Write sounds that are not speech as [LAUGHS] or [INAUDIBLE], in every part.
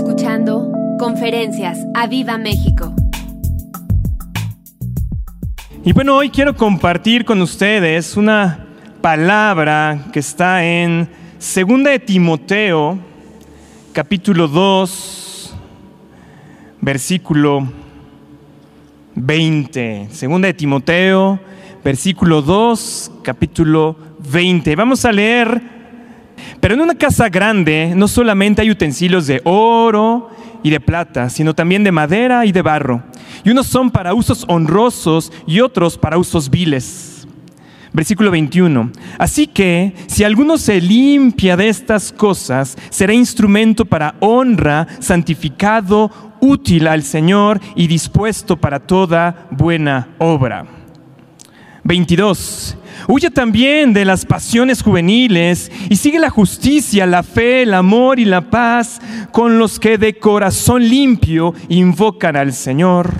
escuchando Conferencias a Viva México. Y bueno, hoy quiero compartir con ustedes una palabra que está en Segunda de Timoteo, capítulo 2, versículo 20. Segunda de Timoteo, versículo 2, capítulo 20. Vamos a leer pero en una casa grande no solamente hay utensilios de oro y de plata, sino también de madera y de barro. Y unos son para usos honrosos y otros para usos viles. Versículo 21. Así que si alguno se limpia de estas cosas, será instrumento para honra, santificado, útil al Señor y dispuesto para toda buena obra. 22. Huye también de las pasiones juveniles y sigue la justicia, la fe, el amor y la paz con los que de corazón limpio invocan al Señor.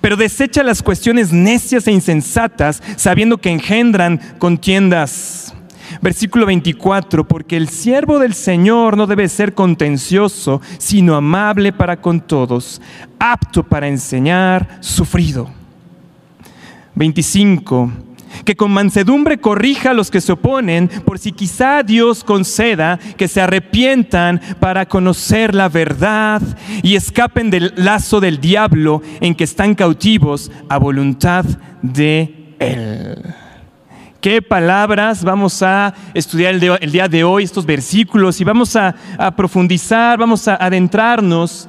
Pero desecha las cuestiones necias e insensatas, sabiendo que engendran contiendas. Versículo 24, porque el siervo del Señor no debe ser contencioso, sino amable para con todos, apto para enseñar, sufrido. 25 que con mansedumbre corrija a los que se oponen, por si quizá Dios conceda que se arrepientan para conocer la verdad y escapen del lazo del diablo en que están cautivos a voluntad de Él. ¿Qué palabras vamos a estudiar el, día de hoy, estos versículos? Y vamos a, a profundizar, vamos a adentrarnos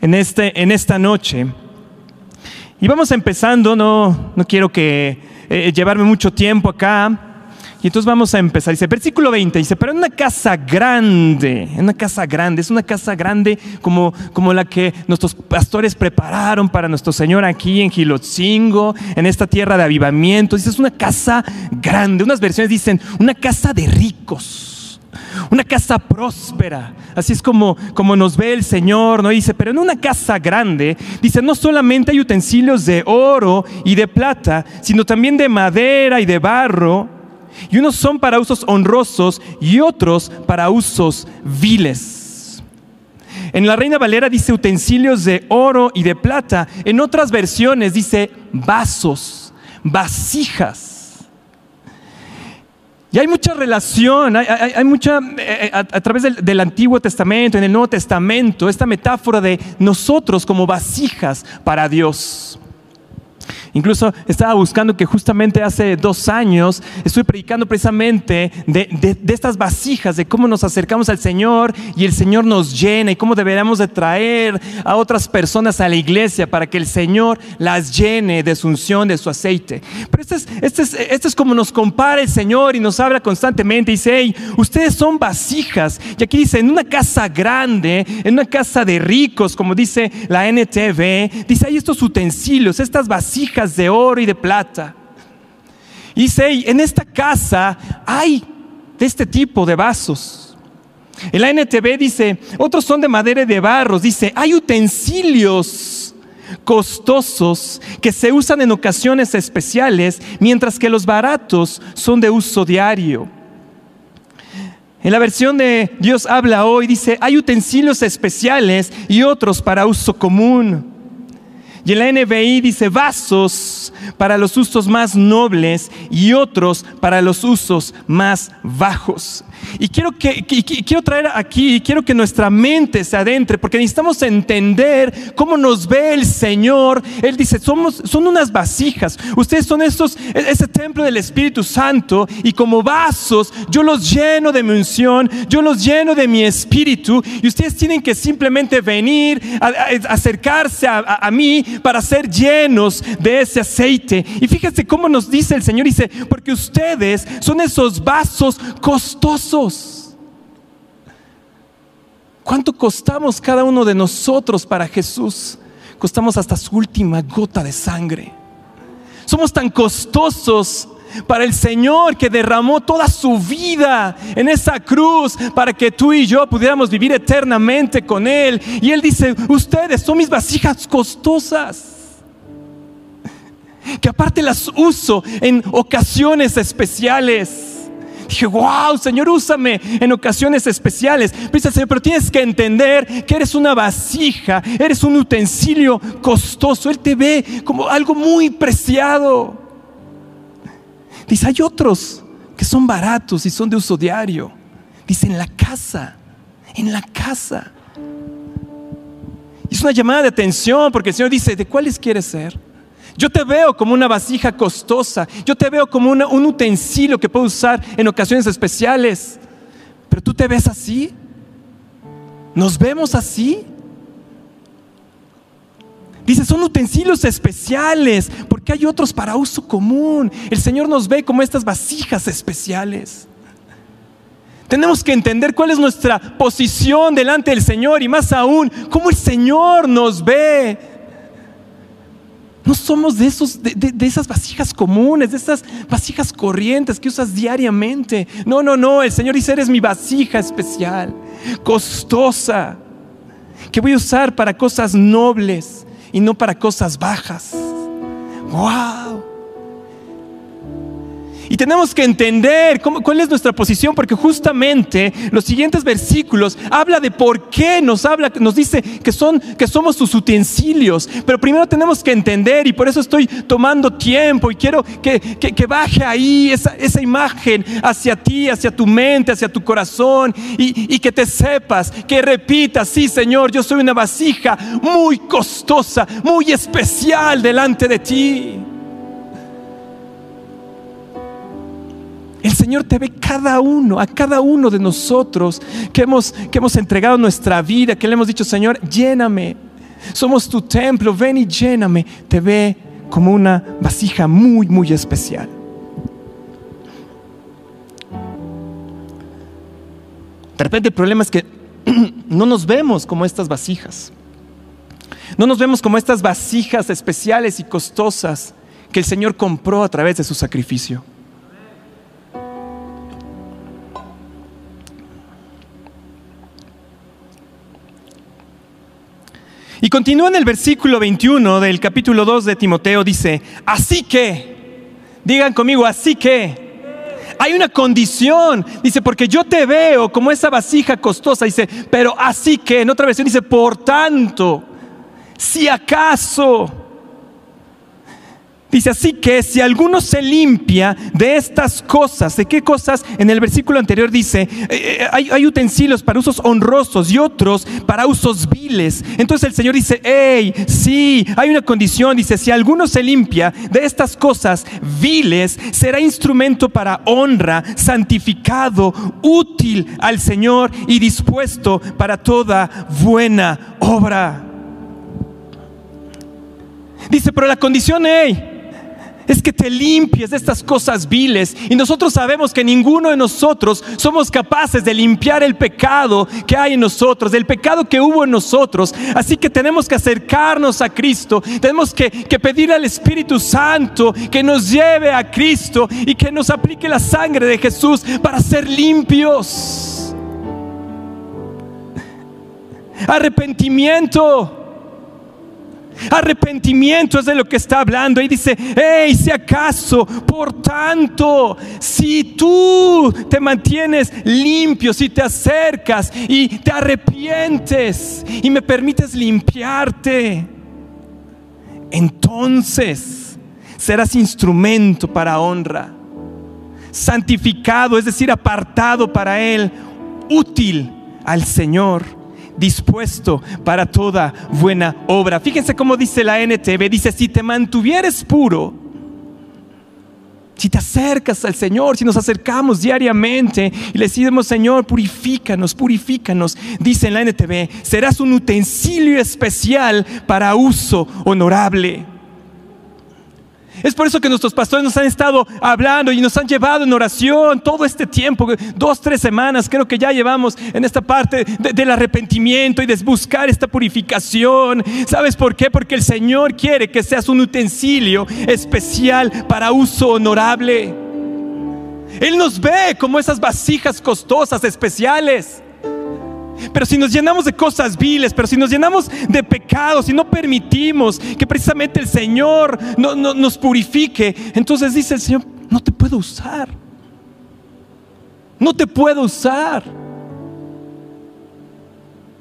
en, este, en esta noche y vamos empezando, no, no quiero que eh, llevarme mucho tiempo acá. Y entonces vamos a empezar. Dice, versículo 20, dice, pero en una casa grande, en una casa grande, es una casa grande como, como la que nuestros pastores prepararon para nuestro Señor aquí en Gilotzingo, en esta tierra de avivamiento. Dice, es una casa grande. Unas versiones dicen, una casa de ricos una casa próspera. Así es como, como nos ve el Señor, ¿no? Dice, pero en una casa grande, dice, no solamente hay utensilios de oro y de plata, sino también de madera y de barro. Y unos son para usos honrosos y otros para usos viles. En la Reina Valera dice utensilios de oro y de plata. En otras versiones dice vasos, vasijas. Y hay mucha relación, hay, mucha, eh, eh, a, través del, del, Antiguo Testamento, en el Nuevo Testamento, esta metáfora de nosotros como vasijas para Dios. Incluso estaba buscando que justamente hace dos años estuve predicando precisamente de, estas vasijas, de cómo nos acercamos al Señor y el Señor nos llena y cómo deberíamos de traer a otras personas a la iglesia para que el Señor las llene de su unción, de su aceite. Pero este es, este es, este es como nos compara el Señor y nos habla constantemente. Dice, hey, ustedes son vasijas. Y aquí dice, en una casa grande, en una casa de ricos, como dice la NTV, dice, hay estos utensilios, estas vasijas de oro y de plata. Dice, en esta casa hay de este tipo de vasos. En la NTV dice, otros son de madera y de barros. Dice, hay utensilios costosos que se usan en ocasiones especiales, mientras que los baratos son de uso diario. En la versión de Dios habla hoy, dice, hay utensilios especiales y otros para uso común. Y en la NBI dice vasos para los usos más nobles y otros para los usos más bajos. Y quiero, que, quiero traer aquí, quiero que nuestra mente se adentre, porque necesitamos entender cómo nos ve el Señor. Él dice, somos, son unas vasijas, ustedes son estos, ese templo del Espíritu Santo, y como vasos yo los lleno de mi unción, yo los lleno de mi espíritu, y ustedes tienen que simplemente venir, a, acercarse a mí para ser llenos de ese aceite. Y fíjense cómo nos dice el Señor, dice, porque ustedes son esos vasos costosos ¿Cuánto costamos cada uno de nosotros para Jesús? Costamos hasta su última gota de sangre. Somos tan costosos para el Señor que derramó toda su vida en esa cruz para que tú y yo pudiéramos vivir eternamente con Él. Y Él dice, ustedes son mis vasijas costosas. Que aparte las uso en ocasiones especiales Dije, wow, Señor, úsame en ocasiones especiales. Dice, pero tienes que entender que eres una vasija, eres un utensilio costoso. Él te ve como algo muy preciado. Dice, hay otros que son baratos y son de uso diario. Dice, en la casa, en la casa. Es una llamada de atención porque el Señor dice, ¿de cuáles quieres ser? Yo te veo como una vasija costosa, yo te veo como un utensilio que puedo usar en ocasiones especiales, pero tú te ves así, nos vemos así. Dice, son utensilios especiales, porque hay otros para uso común. El Señor nos ve como estas vasijas especiales. Tenemos que entender cuál es nuestra posición delante del Señor y más aún, cómo el Señor nos ve. No somos de, esos, de, esas vasijas comunes, de esas vasijas corrientes que usas diariamente. No, no, no. El Señor dice, eres mi vasija especial, costosa, que voy a usar para cosas nobles y no para cosas bajas. ¡Wow! Y tenemos que entender cuál es nuestra posición, porque justamente los siguientes versículos habla de por qué nos habla, nos dice que, son, que somos sus utensilios. Pero primero tenemos que entender, y por eso estoy tomando tiempo y quiero que, baje ahí esa, esa, imagen hacia ti, hacia tu mente, hacia tu corazón, y, y que te sepas, que repitas, sí Señor, yo soy una vasija muy costosa, muy especial delante de ti. El Señor te ve cada uno, a cada uno de nosotros que hemos, que hemos entregado nuestra vida, que le hemos dicho, Señor, lléname. Somos tu templo, ven y lléname. Te ve como una vasija muy, muy especial. De repente el problema es que [CLEARS THROAT] no nos vemos como estas vasijas. No nos vemos como estas vasijas especiales y costosas que el Señor compró a través de su sacrificio. Y continúa en el versículo 21 del capítulo 2 de Timoteo, dice, así que, digan conmigo, así que, hay una condición, dice, porque yo te veo como esa vasija costosa, dice, pero así que, en otra versión dice, por tanto, si acaso Dice así que si alguno se limpia de estas cosas, ¿de qué cosas? En el versículo anterior dice, eh, eh, hay, utensilios para usos honrosos y otros para usos viles. Entonces el Señor dice, hey, sí, hay una condición, dice, si alguno se limpia de estas cosas viles, será instrumento para honra, santificado, útil al Señor y dispuesto para toda buena obra. Dice, pero la condición, hey, es que te limpies de estas cosas viles. Y nosotros sabemos que ninguno de nosotros somos capaces de limpiar el pecado que hay en nosotros, el pecado que hubo en nosotros. Así que tenemos que acercarnos a Cristo, tenemos que, que pedir al Espíritu Santo que nos lleve a Cristo y que nos aplique la sangre de Jesús para ser limpios. [LAUGHS] Arrepentimiento Arrepentimiento es de lo que está hablando. Y dice, hey, si acaso, por tanto, si tú te mantienes limpio, si te acercas y te arrepientes y me permites limpiarte, entonces serás instrumento para honra, santificado, es decir, apartado para Él, útil al Señor dispuesto para toda buena obra. Fíjense cómo dice la NTV, dice, si te mantuvieres puro, si te acercas al Señor, si nos acercamos diariamente y le decimos, Señor, purifícanos, purifícanos, dice en la NTV, serás un utensilio especial para uso honorable. Es por eso que nuestros pastores nos han estado hablando y nos han llevado en oración todo este tiempo, dos, tres semanas creo que ya llevamos en esta parte del arrepentimiento y de buscar esta purificación. ¿Sabes por qué? Porque el Señor quiere que seas un utensilio especial para uso honorable. Él nos ve como esas vasijas costosas, especiales. Pero si nos llenamos de cosas viles, pero si nos llenamos de pecados y no permitimos que precisamente el Señor no, nos purifique, entonces dice el Señor, no te puedo usar. no te puedo usar.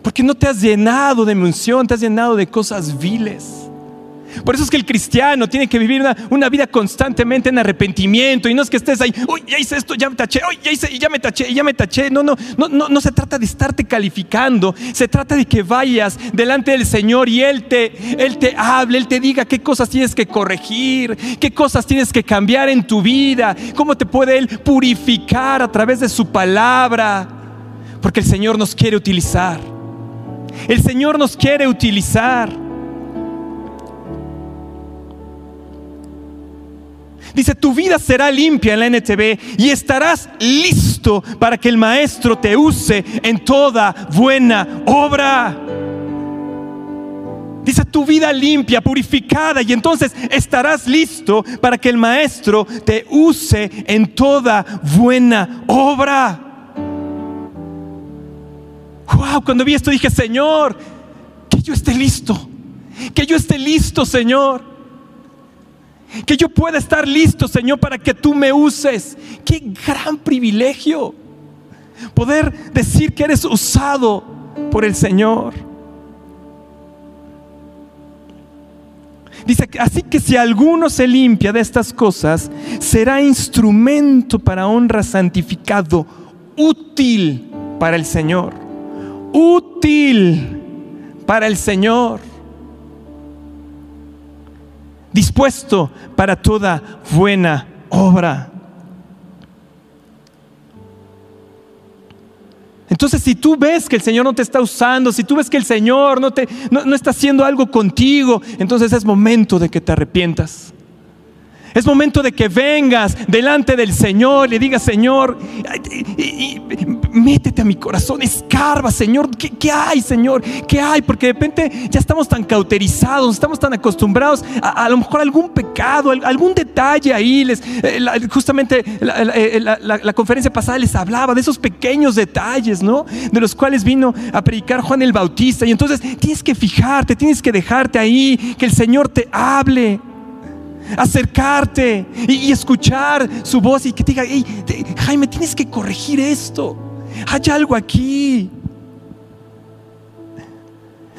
Porque no te has llenado de emoción, te has llenado de cosas viles. Por eso es que el cristiano tiene que vivir una, vida constantemente en arrepentimiento y no es que estés ahí, uy, ya hice esto, ya me taché, ya hice, ya me taché, ya me taché. No, no, no, no, no se trata de estarte calificando, se trata de que vayas delante del Señor y Él te, Él te hable, Él te diga qué cosas tienes que corregir, qué cosas tienes que cambiar en tu vida, cómo te puede Él purificar a través de su palabra, porque el Señor nos quiere utilizar. El Señor nos quiere utilizar. Dice, tu vida será limpia en la NTV y estarás listo para que el maestro te use en toda buena obra. Dice, tu vida limpia, purificada y entonces estarás listo para que el maestro te use en toda buena obra. Wow, cuando vi esto dije, Señor, que yo esté listo, que yo esté listo, Señor. Que yo pueda estar listo, Señor, para que tú me uses. Qué gran privilegio poder decir que eres usado por el Señor. Dice, así que si alguno se limpia de estas cosas, será instrumento para honra santificado, útil para el Señor. Útil para el Señor dispuesto para toda buena obra. Entonces, si tú ves que el Señor no te está usando, si tú ves que el Señor no, te, no, está haciendo algo contigo, entonces es momento de que te arrepientas. Es momento de que vengas delante del Señor le digas, Señor, métete a mi corazón, escarba, Señor, ¿qué, hay, Señor? ¿Qué hay? Porque de repente ya estamos tan cauterizados, estamos tan acostumbrados a, lo mejor algún pecado, algún detalle ahí. Les, eh, justamente eh, la, conferencia pasada les hablaba de esos pequeños detalles, ¿no? De los cuales vino a predicar Juan el Bautista. Y entonces tienes que fijarte, tienes que dejarte ahí, que el Señor te hable acercarte y, escuchar su voz y que te diga, Jaime, tienes que corregir esto. Hay algo aquí.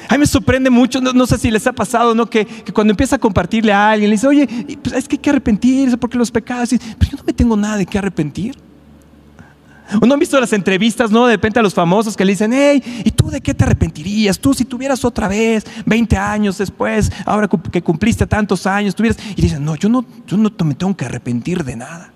A mí me sorprende mucho, no, sé si les ha pasado, ¿no? Que, cuando empieza a compartirle a alguien, le dice, oye, pues es que hay que arrepentirse porque los pecados, pero yo no me tengo nada de qué arrepentir. ¿O no han visto las entrevistas, no? De repente a los famosos que le dicen, hey, ¿y tú de qué te arrepentirías? Tú si tuvieras otra vez, 20 años después, ahora que cumpliste tantos años, tuvieras... Y dicen, no, yo no, yo no me tengo que arrepentir de nada.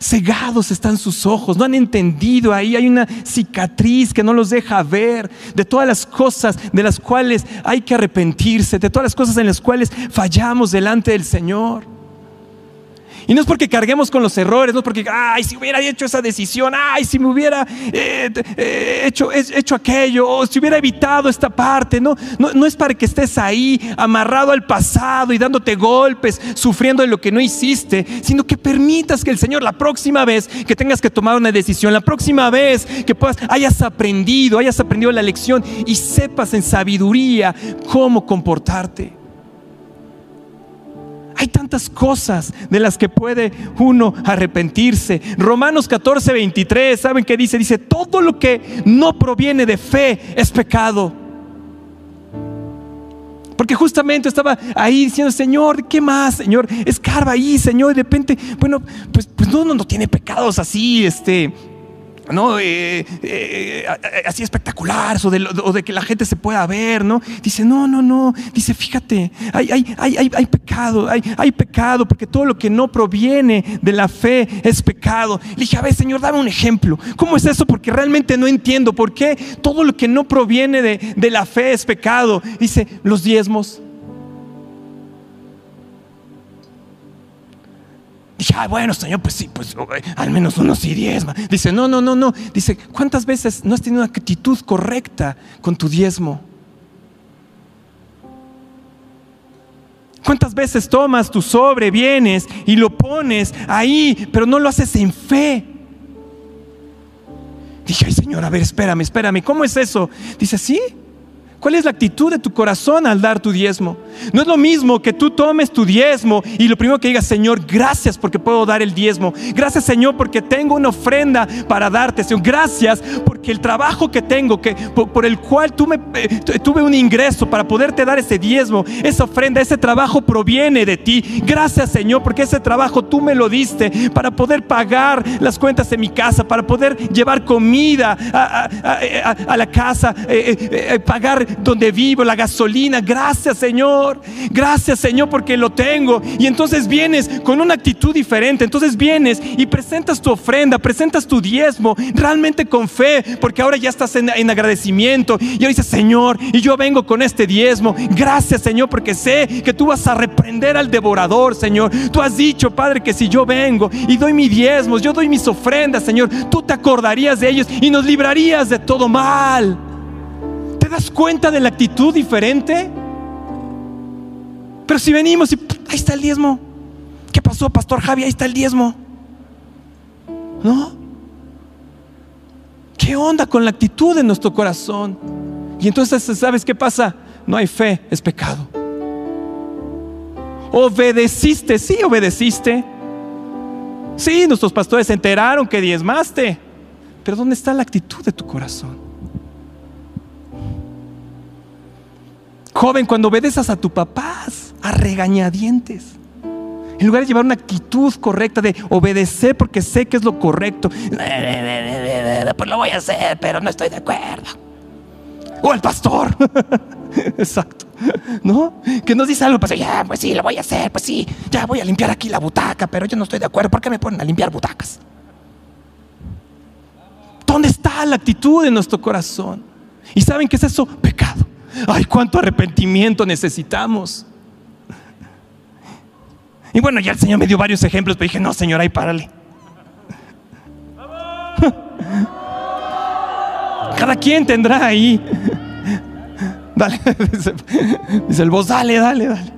Cegados están sus ojos, no han entendido ahí, hay una cicatriz que no los deja ver de todas las cosas de las cuales hay que arrepentirse, de todas las cosas en las cuales fallamos delante del Señor. Y no es porque carguemos con los errores, no es porque, ay, si hubiera hecho esa decisión, ay, si me hubiera eh, eh, hecho, hecho aquello, o si hubiera evitado esta parte. No, no, no es para que estés ahí amarrado al pasado y dándote golpes, sufriendo de lo que no hiciste, sino que permitas que el Señor la próxima vez que tengas que tomar una decisión, la próxima vez que puedas, hayas aprendido, hayas aprendido la lección y sepas en sabiduría cómo comportarte. Hay tantas cosas de las que puede uno arrepentirse. Romanos 14, 23, ¿saben qué dice? Dice, todo lo que no proviene de fe es pecado. Porque justamente estaba ahí diciendo, Señor, ¿qué más, Señor? Escarba ahí, Señor. Y de repente, bueno, pues, pues no, no, no tiene pecados así, este, ¿no? Eh, eh, así espectacular, o de, o de, que la gente se pueda ver, ¿no? Dice, no, no, no, dice, fíjate, hay, hay, hay, hay pecado, hay, hay, pecado, porque todo lo que no proviene de la fe es pecado. Le dije, a ver, Señor, dame un ejemplo. ¿Cómo es eso? Porque realmente no entiendo por qué todo lo que no proviene de, de la fe es pecado. Dice, los diezmos. Dije, ah, bueno, Señor, pues sí, pues al menos uno sí diezma. Dice, no, no, no, no. Dice, ¿cuántas veces no has tenido una actitud correcta con tu diezmo? ¿Cuántas veces tomas tu sobre, vienes y lo pones ahí, pero no lo haces en fe? Dije, ay Señor, a ver, espérame, espérame, ¿cómo es eso? Dice, sí, ¿Cuál es la actitud de tu corazón al dar tu diezmo? No es lo mismo que tú tomes tu diezmo y lo primero que digas, Señor, gracias porque puedo dar el diezmo. Gracias, Señor, porque tengo una ofrenda para darte, Señor. Gracias porque el trabajo que tengo, que, por, el cual tú me, eh, tuve un ingreso para poderte dar ese diezmo, esa ofrenda, ese trabajo proviene de ti. Gracias, Señor, porque ese trabajo tú me lo diste para poder pagar las cuentas de mi casa, para poder llevar comida a, la casa, eh, eh, pagar donde vivo, la gasolina. Gracias Señor, gracias Señor porque lo tengo. Y entonces vienes con una actitud diferente. Entonces vienes y presentas tu ofrenda, presentas tu diezmo, realmente con fe, porque ahora ya estás en, agradecimiento. Y hoy dices, Señor, y yo vengo con este diezmo. Gracias Señor porque sé que tú vas a reprender al devorador, Señor. Tú has dicho, Padre, que si yo vengo y doy mis diezmos, yo doy mis ofrendas, Señor, tú te acordarías de ellos y nos librarías de todo mal. ¿Te das cuenta de la actitud diferente? Pero si venimos y ahí está el diezmo. ¿Qué pasó, Pastor Javi? Ahí está el diezmo. ¿No? ¿Qué onda con la actitud de nuestro corazón? Y entonces, ¿sabes qué pasa? No hay fe, es pecado. Obedeciste, sí, obedeciste. Sí, nuestros pastores se enteraron que diezmaste. Pero ¿dónde está la actitud de tu corazón? Joven, cuando obedeces a tu papás, a regañadientes. En lugar de llevar una actitud correcta de obedecer porque sé que es lo correcto. [LAUGHS] Pues lo voy a hacer, pero no estoy de acuerdo. O el pastor. [LAUGHS] Exacto. ¿No? Que nos dice algo, pues ya, pues sí, lo voy a hacer, pues sí, ya voy a limpiar aquí la butaca, pero yo no estoy de acuerdo. ¿Por qué me ponen a limpiar butacas? ¿Dónde está la actitud de nuestro corazón? ¿Y saben qué es eso? Pecado. Ay, cuánto arrepentimiento necesitamos. Y bueno, ya el Señor me dio varios ejemplos, pero dije, no, Señor, ahí párale. Cada quien tendrá ahí. Dale, [LAUGHS] dice el voz, dale, dale, dale.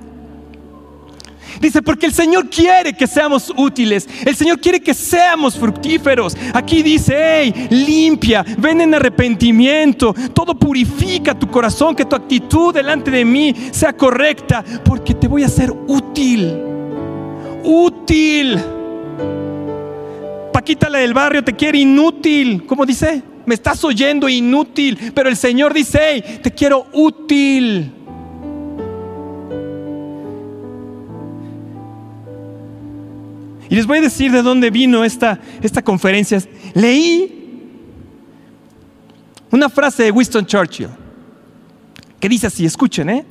Dice, porque el Señor quiere que seamos útiles. El Señor quiere que seamos fructíferos. Aquí dice, hey, limpia, ven en arrepentimiento. Todo purifica tu corazón, que tu actitud delante de mí sea correcta, porque te voy a ser útil. Útil. Paquita la del barrio te quiere inútil. ¿Cómo dice? Me estás oyendo inútil. Pero el Señor dice, hey, te quiero útil. Y les voy a decir de dónde vino esta, esta conferencia. Leí una frase de Winston Churchill que dice así, escuchen, ¿eh?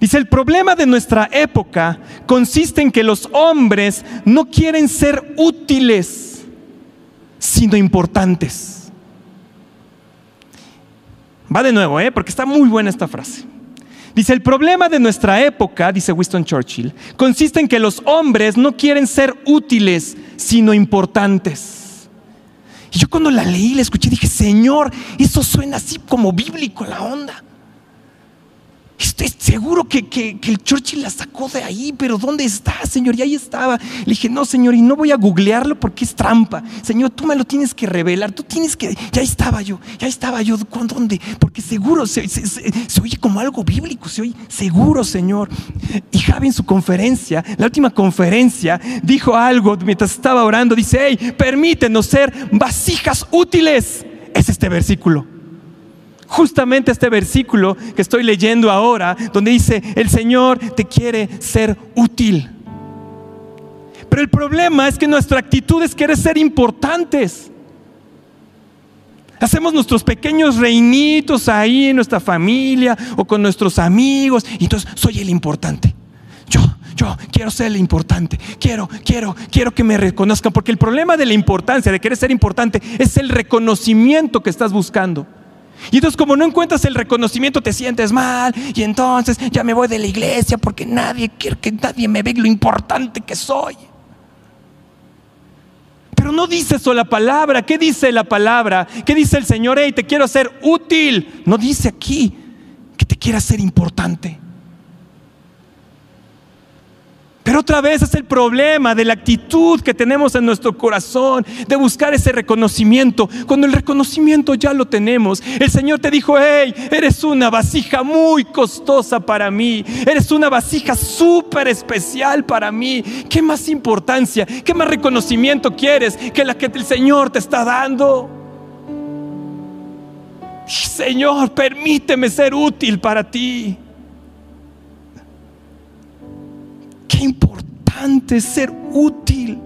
Dice, el problema de nuestra época consiste en que los hombres no quieren ser útiles, sino importantes. Va de nuevo, ¿eh? porque está muy buena esta frase. Dice, el problema de nuestra época, dice Winston Churchill, consiste en que los hombres no quieren ser útiles, sino importantes. Y yo cuando la leí, la escuché, dije, Señor, eso suena así como bíblico la onda. Estoy seguro que, el Churchill la sacó de ahí, pero ¿dónde está, Señor? Y ahí estaba. Le dije, no, Señor, y no voy a googlearlo porque es trampa. Señor, tú me lo tienes que revelar. Tú tienes que. Ya estaba yo, ya estaba yo. ¿Dónde? Porque seguro se, oye como algo bíblico, se oye seguro, Señor. Y Javi en su conferencia, la última conferencia, dijo algo mientras estaba orando. Dice, hey, permítenos ser vasijas útiles. Es este versículo justamente este versículo que estoy leyendo ahora, donde dice, el Señor te quiere ser útil. Pero el problema es que nuestra actitud es querer ser importantes. Hacemos nuestros pequeños reinitos ahí en nuestra familia o con nuestros amigos y entonces soy el importante. Yo, yo quiero ser el importante. Quiero, quiero, quiero que me reconozcan. Porque el problema de la importancia, de querer ser importante, es el reconocimiento que estás buscando. Y entonces como no encuentras el reconocimiento te sientes mal y entonces ya me voy de la iglesia porque nadie quiere que nadie me vea lo importante que soy. Pero no dice eso la palabra. ¿Qué dice la palabra? ¿Qué dice el Señor? Hey, te quiero hacer útil. No dice aquí que te quiera hacer importante. Pero otra vez es el problema de la actitud que tenemos en nuestro corazón de buscar ese reconocimiento. Cuando el reconocimiento ya lo tenemos, el Señor te dijo, hey, eres una vasija muy costosa para mí, eres una vasija súper especial para mí. ¿Qué más importancia, qué más reconocimiento quieres que la que el Señor te está dando? Señor, permíteme ser útil para ti. Qué importante ser útil.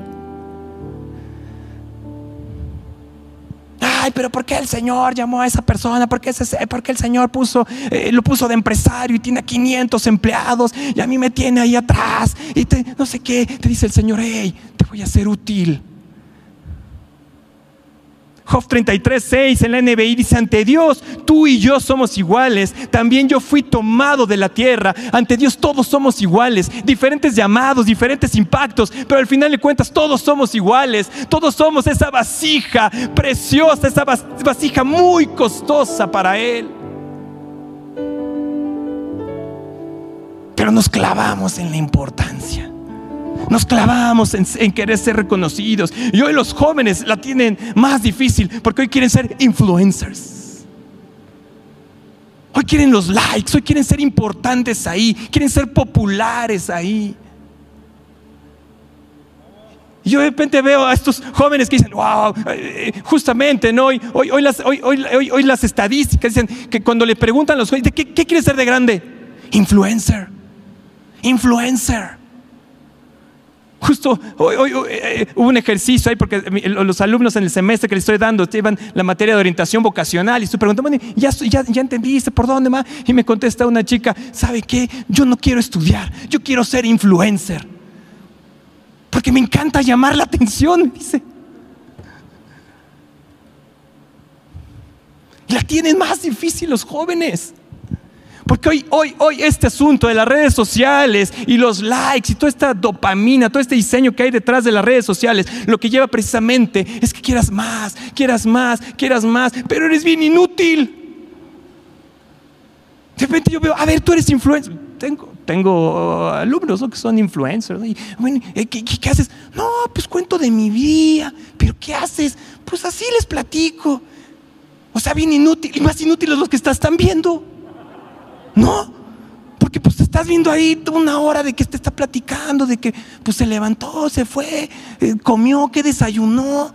Ay, pero ¿por qué el Señor llamó a esa persona? ¿Por qué, ese, por qué el Señor puso, eh, lo puso de empresario y tiene 500 empleados y a mí me tiene ahí atrás? Y te, no sé qué, te dice el Señor, hey, te voy a ser útil. Job 33, 6 en la NBI dice, ante Dios tú y yo somos iguales. También yo fui tomado de la tierra. Ante Dios todos somos iguales. Diferentes llamados, diferentes impactos. Pero al final de cuentas todos somos iguales. Todos somos esa vasija preciosa, esa vasija muy costosa para Él. Pero nos clavamos en la importancia. Nos clavamos en, querer ser reconocidos. Y hoy los jóvenes la tienen más difícil porque hoy quieren ser influencers. Hoy quieren los likes, hoy quieren ser importantes ahí, quieren ser populares ahí. Y yo de repente veo a estos jóvenes que dicen, wow, eh, justamente, ¿no? Hoy, las, estadísticas dicen que cuando le preguntan a los jóvenes, ¿qué, qué ser de grande? Influencer. Influencer. Justo hoy, eh, hubo un ejercicio ahí porque los alumnos en el semestre que les estoy dando llevan la materia de orientación vocacional y estoy preguntando, ya, ya, ya entendiste por dónde más? Y me contesta una chica, ¿sabe qué? Yo no quiero estudiar, yo quiero ser influencer. Porque me encanta llamar la atención, dice. La tienen más difícil los jóvenes. Porque hoy, hoy, hoy este asunto de las redes sociales y los likes y toda esta dopamina, todo este diseño que hay detrás de las redes sociales, lo que lleva precisamente es que quieras más, quieras más, quieras más, pero eres bien inútil. De repente yo veo, a ver, tú eres influencer. Tengo, tengo alumnos que son influencers. ¿qué, qué haces? No, pues cuento de mi vida. ¿Pero qué haces? Pues así les platico. O sea, bien inútil. Y más inútiles los que estás están viendo. No, porque pues estás viendo ahí una hora de que te está platicando, de que pues se levantó, se fue, eh, comió, que desayunó.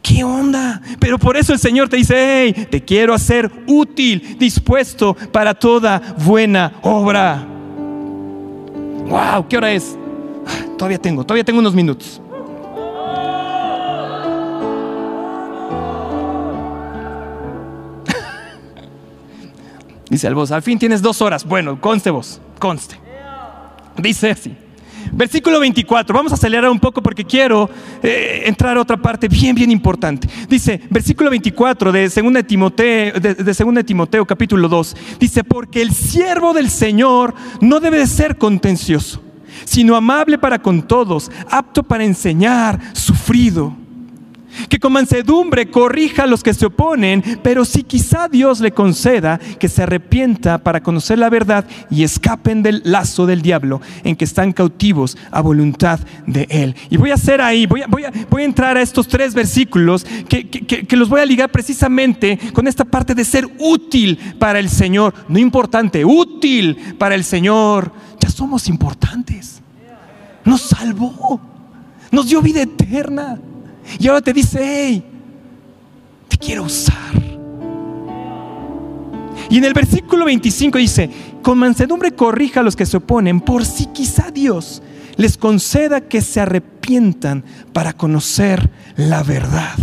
¿Qué onda? Pero por eso el Señor te dice, hey, te quiero hacer útil, dispuesto para toda buena obra. Wow, ¿qué hora es? Ah, todavía tengo, todavía tengo unos minutos. Dice el voz, al fin tienes dos horas. Bueno, conste vos, conste. Dice así. Versículo 24, vamos a acelerar un poco porque quiero eh, entrar a otra parte bien, bien importante. Dice, versículo 24 de 2 Timoteo, de, de Timoteo capítulo 2, dice, porque el siervo del Señor no debe de ser contencioso, sino amable para con todos, apto para enseñar, sufrido que con mansedumbre corrija a los que se oponen, pero si quizá Dios le conceda que se arrepienta para conocer la verdad y escapen del lazo del diablo en que están cautivos a voluntad de Él. Y voy a hacer ahí, voy a, voy a, entrar a estos tres versículos que, que los voy a ligar precisamente con esta parte de ser útil para el Señor, no importante, útil para el Señor. Ya somos importantes. Nos salvó, nos dio vida eterna. Y ahora te dice, hey, te quiero usar. Y en el versículo 25 dice, con mansedumbre corrija a los que se oponen, por si quizá Dios les conceda que se arrepientan para conocer la verdad.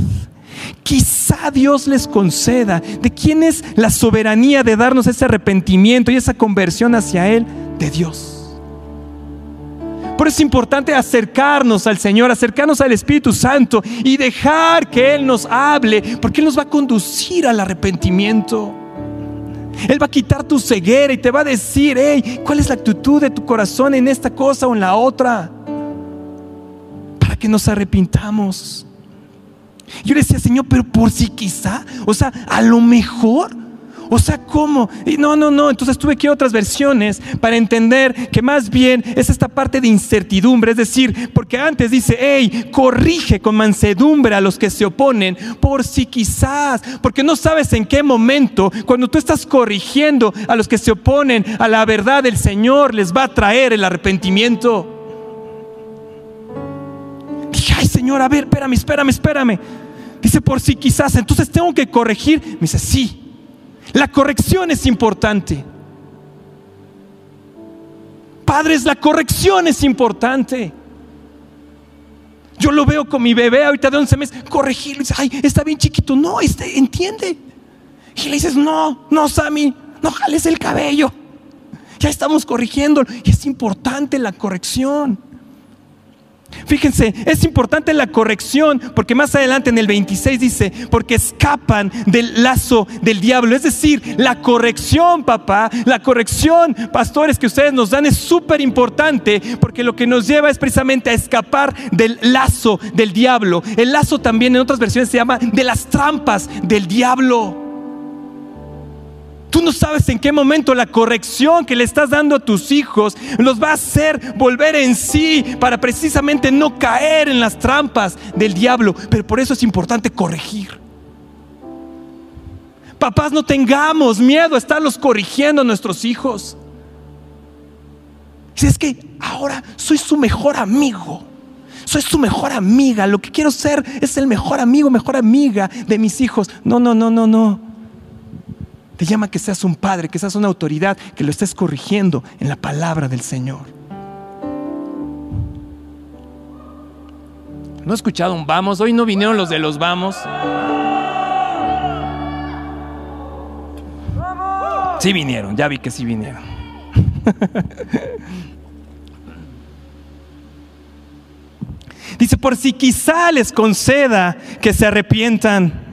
Quizá Dios les conceda. ¿De quién es la soberanía de darnos ese arrepentimiento y esa conversión hacia Él? De Dios. Por eso es importante acercarnos al Señor, acercarnos al Espíritu Santo y dejar que Él nos hable, porque Él nos va a conducir al arrepentimiento. Él va a quitar tu ceguera y te va a decir, hey, ¿cuál es la actitud de tu corazón en esta cosa o en la otra? Para que nos arrepintamos. Yo le decía, Señor, pero por si quizá, o sea, a lo mejor, O sea, ¿cómo? Y no, no, no. Entonces tuve que ir a otras versiones para entender que más bien es esta parte de incertidumbre. Es decir, porque antes dice, hey, corrige con mansedumbre a los que se oponen, por si quizás, porque no sabes en qué momento, cuando tú estás corrigiendo a los que se oponen a la verdad del Señor, les va a traer el arrepentimiento. Dije, ay Señor, a ver, espérame, espérame, espérame. Dice, por si quizás, entonces tengo que corregir. Me dice, sí, la corrección es importante. Padres, la corrección es importante. Yo lo veo con mi bebé ahorita de 11 meses, corregirlo. Dice, ay, está bien chiquito. No, este, entiende. Y le dices, no, no, Sammy, no jales el cabello. Ya estamos corrigiendo. Y es importante la corrección. Fíjense, es importante la corrección porque más adelante en el 26 dice, porque escapan del lazo del diablo. Es decir, la corrección, papá, la corrección, pastores, que ustedes nos dan es súper importante porque lo que nos lleva es precisamente a escapar del lazo del diablo. El lazo también en otras versiones se llama de las trampas del diablo. Tú no sabes en qué momento la corrección que le estás dando a tus hijos los va a hacer volver en sí para precisamente no caer en las trampas del diablo. Pero por eso es importante corregir. Papás, no tengamos miedo a estarlos corrigiendo a nuestros hijos. Si es que ahora soy su mejor amigo, soy su mejor amiga, lo que quiero ser es el mejor amigo, mejor amiga de mis hijos. No, no, no, no, no. Te llama que seas un padre, que seas una autoridad, que lo estés corrigiendo en la palabra del Señor. ¿No he escuchado un vamos? Hoy no vinieron los de los vamos. Sí vinieron, ya vi que sí vinieron. [LAUGHS] Dice, por si quizá les conceda que se arrepientan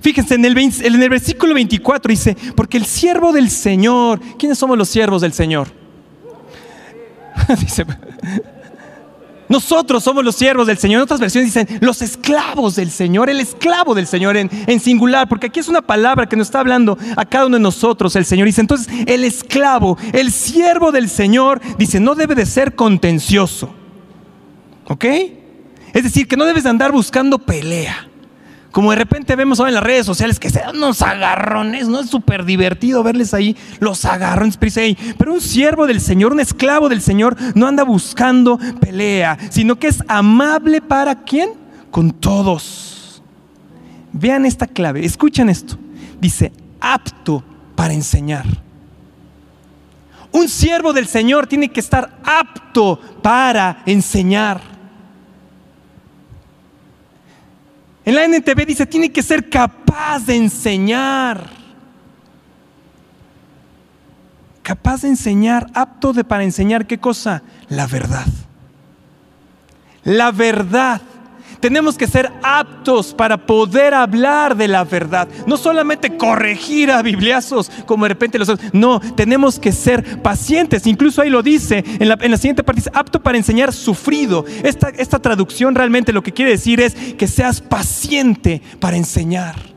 Fíjense, en el, versículo 24 dice, porque el siervo del Señor, ¿quiénes somos los siervos del Señor? [LAUGHS] dice, nosotros somos los siervos del Señor. En otras versiones dicen los esclavos del Señor, el esclavo del Señor en, en, singular, porque aquí es una palabra que nos está hablando a cada uno de nosotros. El Señor dice, entonces el esclavo, el siervo del Señor, dice, no debe de ser contencioso. ¿Ok? Es decir, que no debes de andar buscando pelea. Como de repente vemos ahora en las redes sociales que se dan unos agarrones, ¿no? Es súper divertido verles ahí los agarrones. Pero un siervo del Señor, un esclavo del Señor, no anda buscando pelea, sino que es amable para quién? Con todos. Vean esta clave, escuchen esto. Dice, apto para enseñar. Un siervo del Señor tiene que estar apto para enseñar. En la NTV dice, tiene que ser capaz de enseñar. Capaz de enseñar, apto de para enseñar qué cosa? La verdad. La verdad. Tenemos que ser aptos para poder hablar de la verdad. No solamente corregir a bibliazos como de repente los. No, tenemos que ser pacientes. Incluso ahí lo dice en la, en la siguiente parte, dice, apto para enseñar sufrido. Esta, esta traducción realmente lo que quiere decir es que seas paciente para enseñar.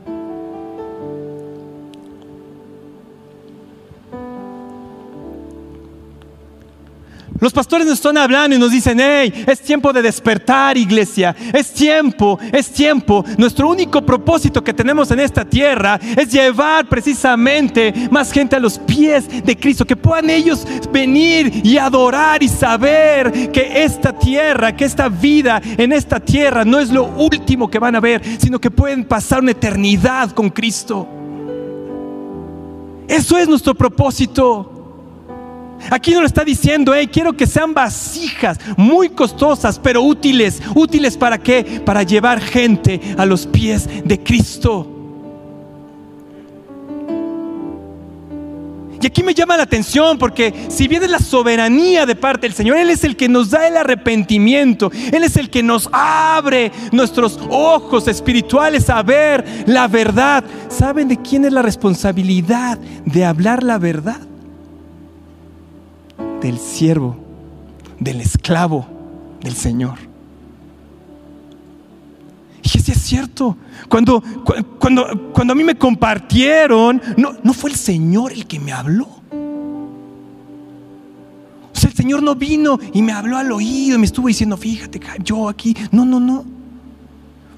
Los pastores nos están hablando y nos dicen, hey, es tiempo de despertar iglesia, es tiempo, es tiempo. Nuestro único propósito que tenemos en esta tierra es llevar precisamente más gente a los pies de Cristo, que puedan ellos venir y adorar y saber que esta tierra, que esta vida en esta tierra no es lo último que van a ver, sino que pueden pasar una eternidad con Cristo. Eso es nuestro propósito. Aquí no lo está diciendo, hey, quiero que sean vasijas muy costosas, pero útiles. ¿Útiles para qué? Para llevar gente a los pies de Cristo. Y aquí me llama la atención porque si viene la soberanía de parte del Señor, Él es el que nos da el arrepentimiento, Él es el que nos abre nuestros ojos espirituales a ver la verdad. ¿Saben de quién es la responsabilidad de hablar la verdad? Del siervo, del esclavo del Señor. dije, sí es cierto. Cuando, cuando, cuando a mí me compartieron, no, no fue el Señor el que me habló. O sea, el Señor no vino y me habló al oído y me estuvo diciendo, fíjate, yo aquí. No, no, no.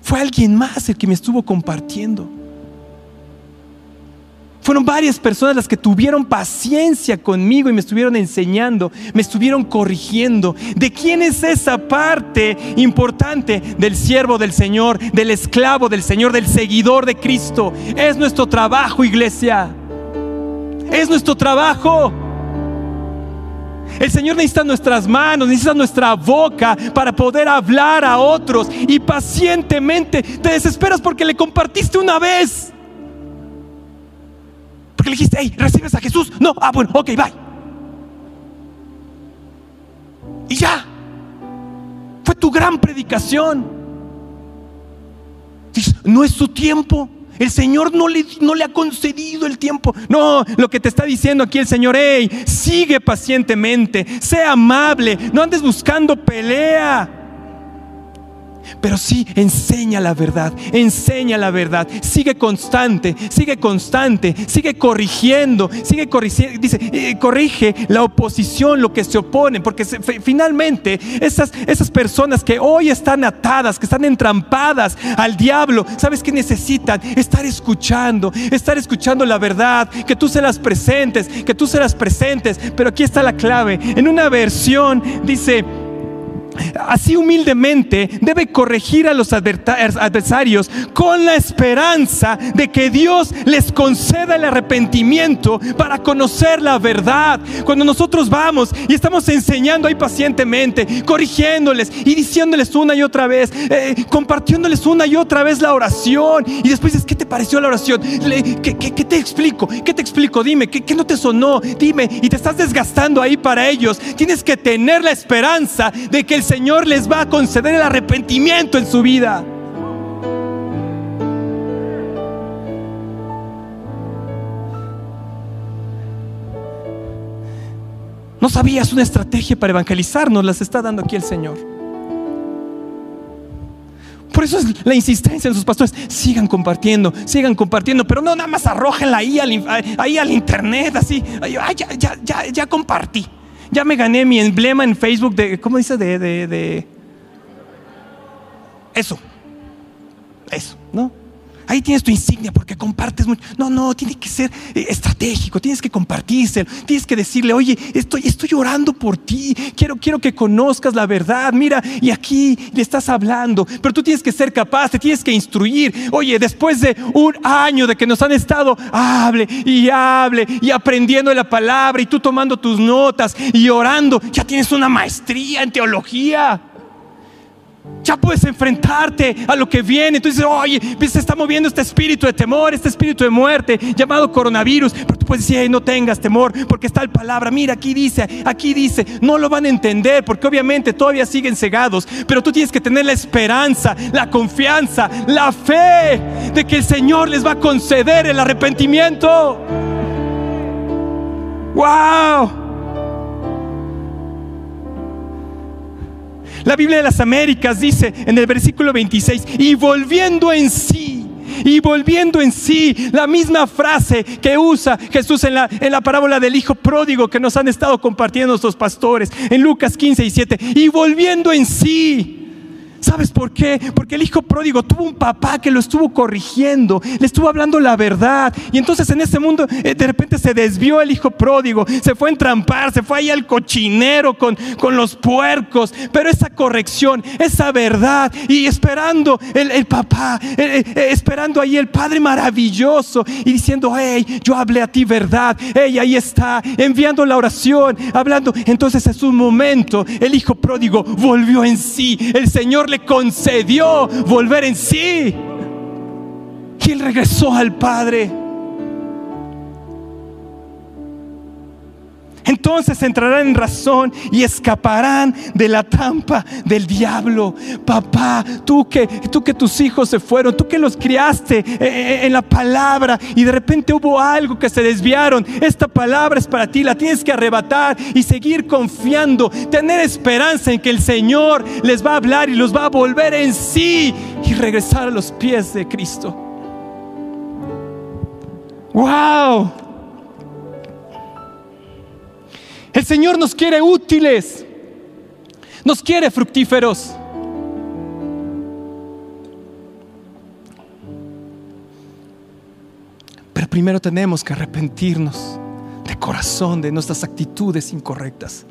Fue alguien más el que me estuvo compartiendo. Fueron varias personas las que tuvieron paciencia conmigo y me estuvieron enseñando, me estuvieron corrigiendo. ¿De quién es esa parte importante del siervo del Señor, del esclavo del Señor, del seguidor de Cristo? Es nuestro trabajo, iglesia. Es nuestro trabajo. El Señor necesita nuestras manos, necesita nuestra boca para poder hablar a otros. Y pacientemente te desesperas porque le compartiste una vez. Porque le dijiste, hey, ¿recibes a Jesús? No, ah, bueno, ok, bye. Y ya. Fue tu gran predicación. no es su tiempo. El Señor no le, no le, ha concedido el tiempo. No, lo que te está diciendo aquí el Señor, hey, sigue pacientemente, sea amable, no andes buscando pelea. Pero sí, enseña la verdad, enseña la verdad, sigue constante, sigue constante, sigue corrigiendo, sigue corrigiendo, dice, eh, corrige la oposición, lo que se opone, porque finalmente esas, esas personas que hoy están atadas, que están entrampadas al diablo, ¿sabes qué necesitan? Estar escuchando, estar escuchando la verdad, que tú se las presentes, que tú se las presentes, pero aquí está la clave, en una versión dice, así humildemente debe corregir a los adversarios con la esperanza de que Dios les conceda el arrepentimiento para conocer la verdad. Cuando nosotros vamos y estamos enseñando ahí pacientemente, corrigiéndoles y diciéndoles una y otra vez, eh, compartiéndoles una y otra vez la oración y después dices, ¿qué te pareció la oración? ¿Qué, te explico? ¿Qué te explico? Dime, ¿qué, ¿qué no te sonó? Dime, y te estás desgastando ahí para ellos. Tienes que tener la esperanza de que el Señor les va a conceder el arrepentimiento en su vida. No sabías una estrategia para evangelizar, nos las está dando aquí el Señor. Por eso es la insistencia de sus pastores. Sigan compartiendo, sigan compartiendo, pero no nada más arrójenla ahí al, ahí al internet, así. ya, ya, ya, ya compartí. Ya me gané mi emblema en Facebook de, ¿cómo dice? De, de, de... Eso. Eso, ¿no? Ahí tienes tu insignia porque compartes mucho. No, no, tiene que ser eh, estratégico, tienes que compartirse, tienes que decirle, oye, estoy, estoy orando por ti, quiero, quiero que conozcas la verdad, mira, y aquí le estás hablando, pero tú tienes que ser capaz, te tienes que instruir. Oye, después de un año de que nos han estado, hable y hable y aprendiendo la palabra y tú tomando tus notas y orando, ya tienes una maestría en teología. Ya puedes enfrentarte a lo que viene. Entonces, oye, se está moviendo este espíritu de temor, este espíritu de muerte llamado coronavirus. Pero tú puedes decir, no tengas temor, porque está la palabra. Mira, aquí dice, aquí dice. No lo van a entender, porque obviamente todavía siguen cegados. Pero tú tienes que tener la esperanza, la confianza, la fe de que el Señor les va a conceder el arrepentimiento. ¡Wow! La Biblia de las Américas dice en el versículo 26, y volviendo en sí, y volviendo en sí, la misma frase que usa Jesús en la, en la parábola del Hijo Pródigo que nos han estado compartiendo nuestros pastores en Lucas 15 y 7, y volviendo en sí. ¿Sabes por qué? Porque el hijo pródigo tuvo un papá que lo estuvo corrigiendo, le estuvo hablando la verdad. Y entonces en ese mundo eh, de repente se desvió el hijo pródigo, se fue a entrampar, se fue ahí al cochinero con, con los puercos. Pero esa corrección, esa verdad, y esperando el, papá, eh, eh, esperando ahí el Padre maravilloso y diciendo, hey, yo hablé a ti verdad, hey, ahí está, enviando la oración, hablando. Entonces es un momento, el hijo pródigo volvió en sí, el Señor le concedió volver en sí. Y regresó al Padre. Entonces entrarán en razón y escaparán de la trampa del diablo. Papá, tú que, tú que tus hijos se fueron, tú que los criaste eh, eh, en la palabra y de repente hubo algo que se desviaron, esta palabra es para ti, la tienes que arrebatar y seguir confiando, tener esperanza en que el Señor les va a hablar y los va a volver en sí. y regresar a los pies de Cristo. ¡Wow! El Señor nos quiere útiles, nos quiere fructíferos. Pero primero tenemos que arrepentirnos de corazón de nuestras actitudes incorrectas.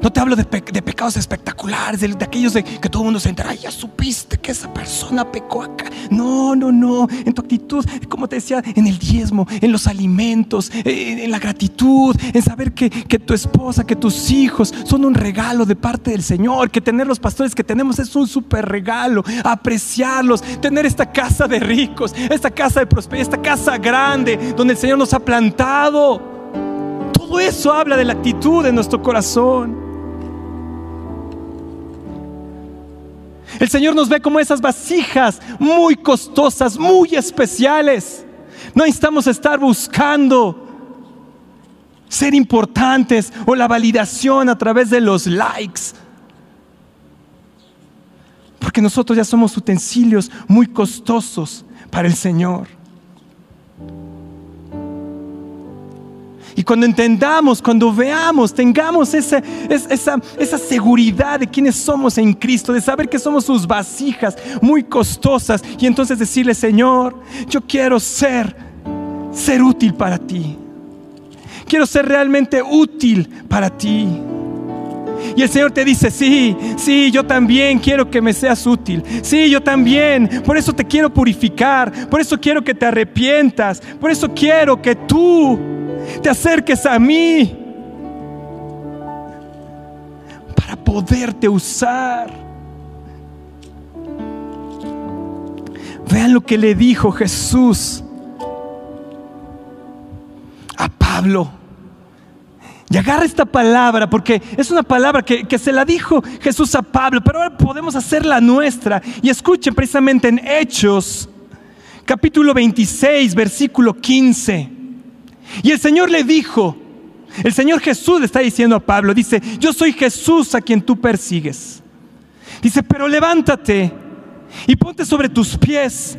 No te hablo de, pecados espectaculares, de, aquellos de que todo el mundo se entera, ya supiste que esa persona pecó acá. No, no, no. En tu actitud, como te decía, en el diezmo, en los alimentos, en, la gratitud, en saber que, que, tu esposa, que tus hijos son un regalo de parte del Señor, que tener los pastores que tenemos es un súper regalo, apreciarlos, tener esta casa de ricos, esta casa de prosperidad, esta casa grande donde el Señor nos ha plantado. Todo eso habla de la actitud de nuestro corazón. El Señor nos ve como esas vasijas muy costosas, muy especiales. No necesitamos estar buscando ser importantes o la validación a través de los likes. Porque nosotros ya somos utensilios muy costosos para el Señor. Y cuando entendamos, cuando veamos, tengamos esa, esa, esa seguridad de quiénes somos en Cristo, de saber que somos sus vasijas muy costosas y entonces decirle, Señor, yo quiero ser, ser útil para ti. Quiero ser realmente útil para ti. Y el Señor te dice, sí, sí, yo también quiero que me seas útil. Sí, yo también. Por eso te quiero purificar. Por eso quiero que te arrepientas. Por eso quiero que tú te acerques a mí para poderte usar. Vean lo que le dijo Jesús a Pablo. Y agarra esta palabra porque es una palabra que, que, se la dijo Jesús a Pablo, pero ahora podemos hacerla nuestra. Y escuchen precisamente en Hechos, capítulo 26, versículo 15. Y el Señor le dijo, el Señor Jesús le está diciendo a Pablo, dice, yo soy Jesús a quien tú persigues. Dice, pero levántate y ponte sobre tus pies,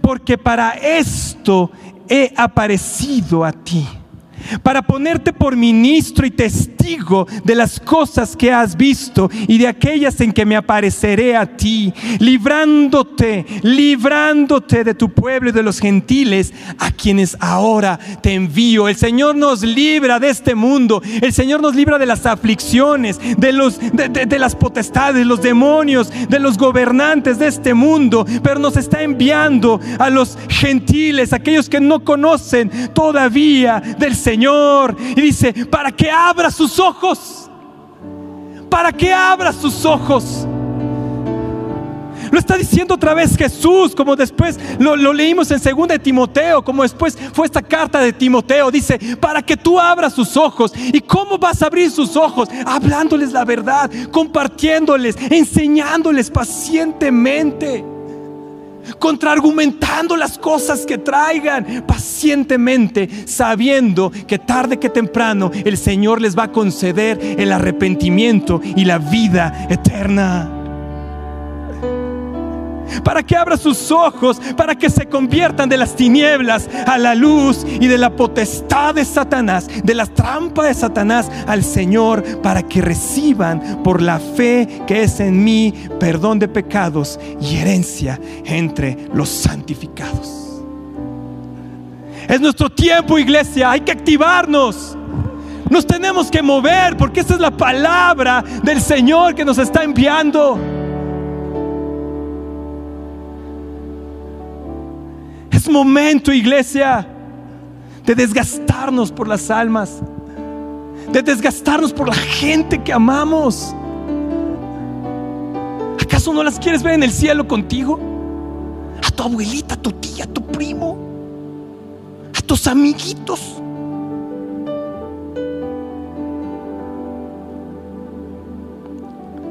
porque para esto he aparecido a ti para ponerte por ministro y testigo de las cosas que has visto y de aquellas en que me apareceré a ti, librándote, librándote de tu pueblo y de los gentiles a quienes ahora te envío. El Señor nos libra de este mundo, el Señor nos libra de las aflicciones, de, los, de, las potestades, los demonios, de los gobernantes de este mundo, pero nos está enviando a los gentiles, aquellos que no conocen todavía del Señor Señor. Y dice, para que abra sus ojos. Para que abra sus ojos. Lo está diciendo otra vez Jesús, como después lo, leímos en 2 de Timoteo, como después fue esta carta de Timoteo. Dice, para que tú abras sus ojos. ¿Y cómo vas a abrir sus ojos? Hablándoles la verdad, compartiéndoles, enseñándoles pacientemente contraargumentando las cosas que traigan pacientemente, sabiendo que tarde que temprano el Señor les va a conceder el arrepentimiento y la vida eterna para que abra sus ojos, para que se conviertan de las tinieblas a la luz y de la potestad de Satanás, de la trampa de Satanás al Señor, para que reciban por la fe que es en mí perdón de pecados y herencia entre los santificados. Es nuestro tiempo, iglesia, hay que activarnos. Nos tenemos que mover porque esa es la palabra del Señor que nos está enviando. Momento, iglesia, de desgastarnos por las almas, de desgastarnos por la gente que amamos. ¿Acaso no las quieres ver en el cielo contigo? A tu abuelita, a tu tía, a tu primo, a tus amiguitos.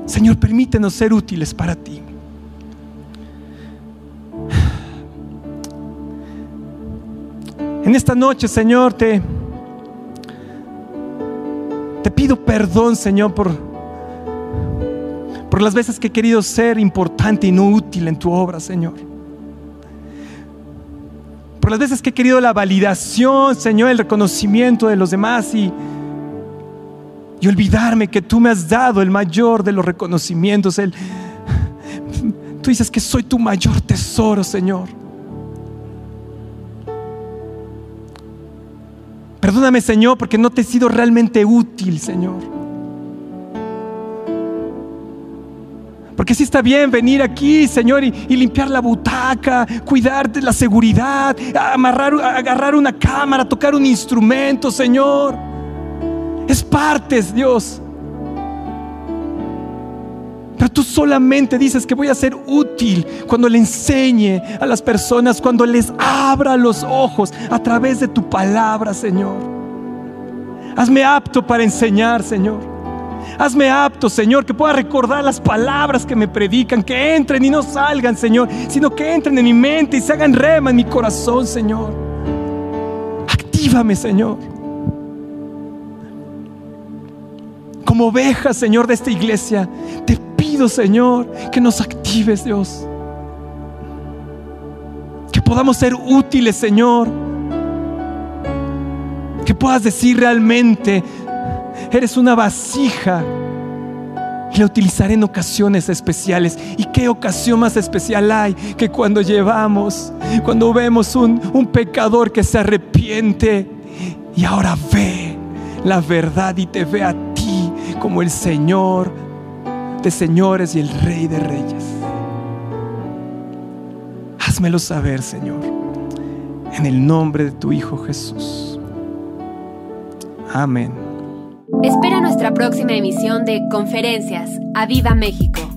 Señor, permítenos ser útiles para ti. En esta noche, Señor, te, te pido perdón, Señor, por, por las veces que he querido ser importante y no útil en tu obra, Señor. Por las veces que he querido la validación, Señor, el reconocimiento de los demás y, y olvidarme que tú me has dado el mayor de los reconocimientos. El, tú dices que soy tu mayor tesoro, Señor. Perdóname, Señor, porque no te he sido realmente útil, Señor. Porque sí está bien venir aquí, Señor, y, limpiar la butaca, cuidar de la seguridad, amarrar, agarrar una cámara, tocar un instrumento, Señor. Es parte, Dios. Pero tú solamente dices que voy a ser útil cuando le enseñe a las personas, cuando les abra los ojos a través de tu palabra, Señor. Hazme apto para enseñar, Señor. Hazme apto, Señor, que pueda recordar las palabras que me predican, que entren y no salgan, Señor, sino que entren en mi mente y se hagan rema en mi corazón, Señor. Actívame, Señor. Como oveja, Señor, de esta iglesia, te Señor, que nos actives, Dios. Que podamos ser útiles, Señor. Que puedas decir realmente, eres una vasija. Y la utilizaré en ocasiones especiales. ¿Y qué ocasión más especial hay que cuando llevamos, cuando vemos un, un pecador que se arrepiente y ahora ve la verdad y te ve a ti como el Señor de señores y el Rey de reyes. Házmelo saber, Señor, en el nombre de tu Hijo Jesús. Amén. Espera nuestra próxima emisión de Conferencias. ¡A Viva México!